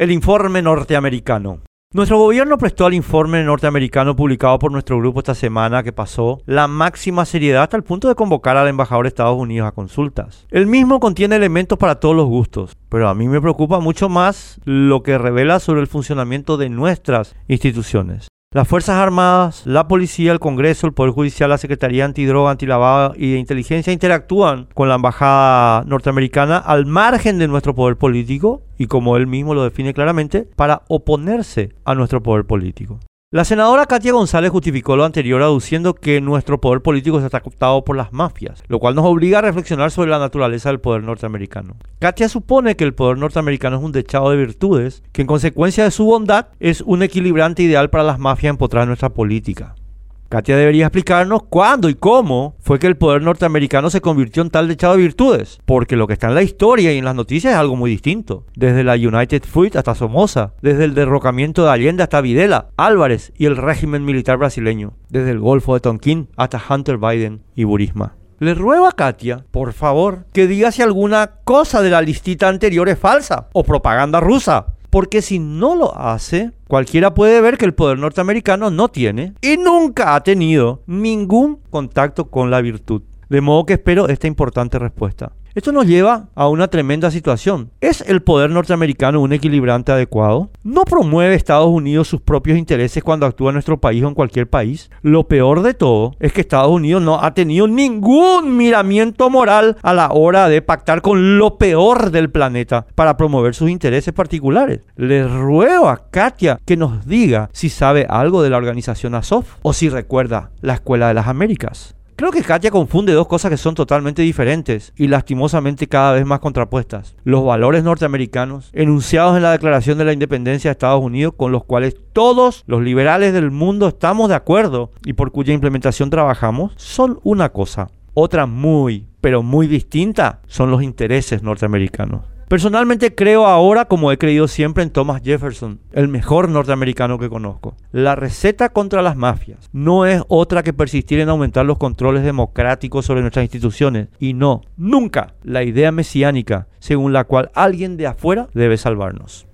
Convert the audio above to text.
el informe norteamericano. Nuestro gobierno prestó al informe norteamericano publicado por nuestro grupo esta semana que pasó la máxima seriedad hasta el punto de convocar al embajador de Estados Unidos a consultas. El mismo contiene elementos para todos los gustos, pero a mí me preocupa mucho más lo que revela sobre el funcionamiento de nuestras instituciones. Las Fuerzas Armadas, la Policía, el Congreso, el Poder Judicial, la Secretaría Antidroga, Antilavado y de Inteligencia interactúan con la Embajada norteamericana al margen de nuestro poder político y como él mismo lo define claramente, para oponerse a nuestro poder político. La senadora Katia González justificó lo anterior aduciendo que nuestro poder político está cooptado por las mafias, lo cual nos obliga a reflexionar sobre la naturaleza del poder norteamericano. Katia supone que el poder norteamericano es un dechado de virtudes, que en consecuencia de su bondad es un equilibrante ideal para las mafias empotrar nuestra política. Katia debería explicarnos cuándo y cómo fue que el poder norteamericano se convirtió en tal dechado de virtudes, porque lo que está en la historia y en las noticias es algo muy distinto. Desde la United Fruit hasta Somoza, desde el derrocamiento de Allende hasta Videla, Álvarez y el régimen militar brasileño, desde el Golfo de Tonkin hasta Hunter Biden y Burisma. Le ruego a Katia, por favor, que diga si alguna cosa de la listita anterior es falsa o propaganda rusa porque si no lo hace, cualquiera puede ver que el poder norteamericano no tiene y nunca ha tenido ningún contacto con la virtud. De modo que espero esta importante respuesta. Esto nos lleva a una tremenda situación. ¿Es el poder norteamericano un equilibrante adecuado? ¿No promueve Estados Unidos sus propios intereses cuando actúa en nuestro país o en cualquier país? Lo peor de todo es que Estados Unidos no ha tenido ningún miramiento moral a la hora de pactar con lo peor del planeta para promover sus intereses particulares. Le ruego a Katia que nos diga si sabe algo de la organización Azov o si recuerda la Escuela de las Américas. Creo que Katia confunde dos cosas que son totalmente diferentes y lastimosamente cada vez más contrapuestas. Los valores norteamericanos enunciados en la Declaración de la Independencia de Estados Unidos con los cuales todos los liberales del mundo estamos de acuerdo y por cuya implementación trabajamos son una cosa. Otra muy, pero muy distinta son los intereses norteamericanos. Personalmente creo ahora, como he creído siempre, en Thomas Jefferson, el mejor norteamericano que conozco. La receta contra las mafias no es otra que persistir en aumentar los controles democráticos sobre nuestras instituciones y no, nunca, la idea mesiánica según la cual alguien de afuera debe salvarnos.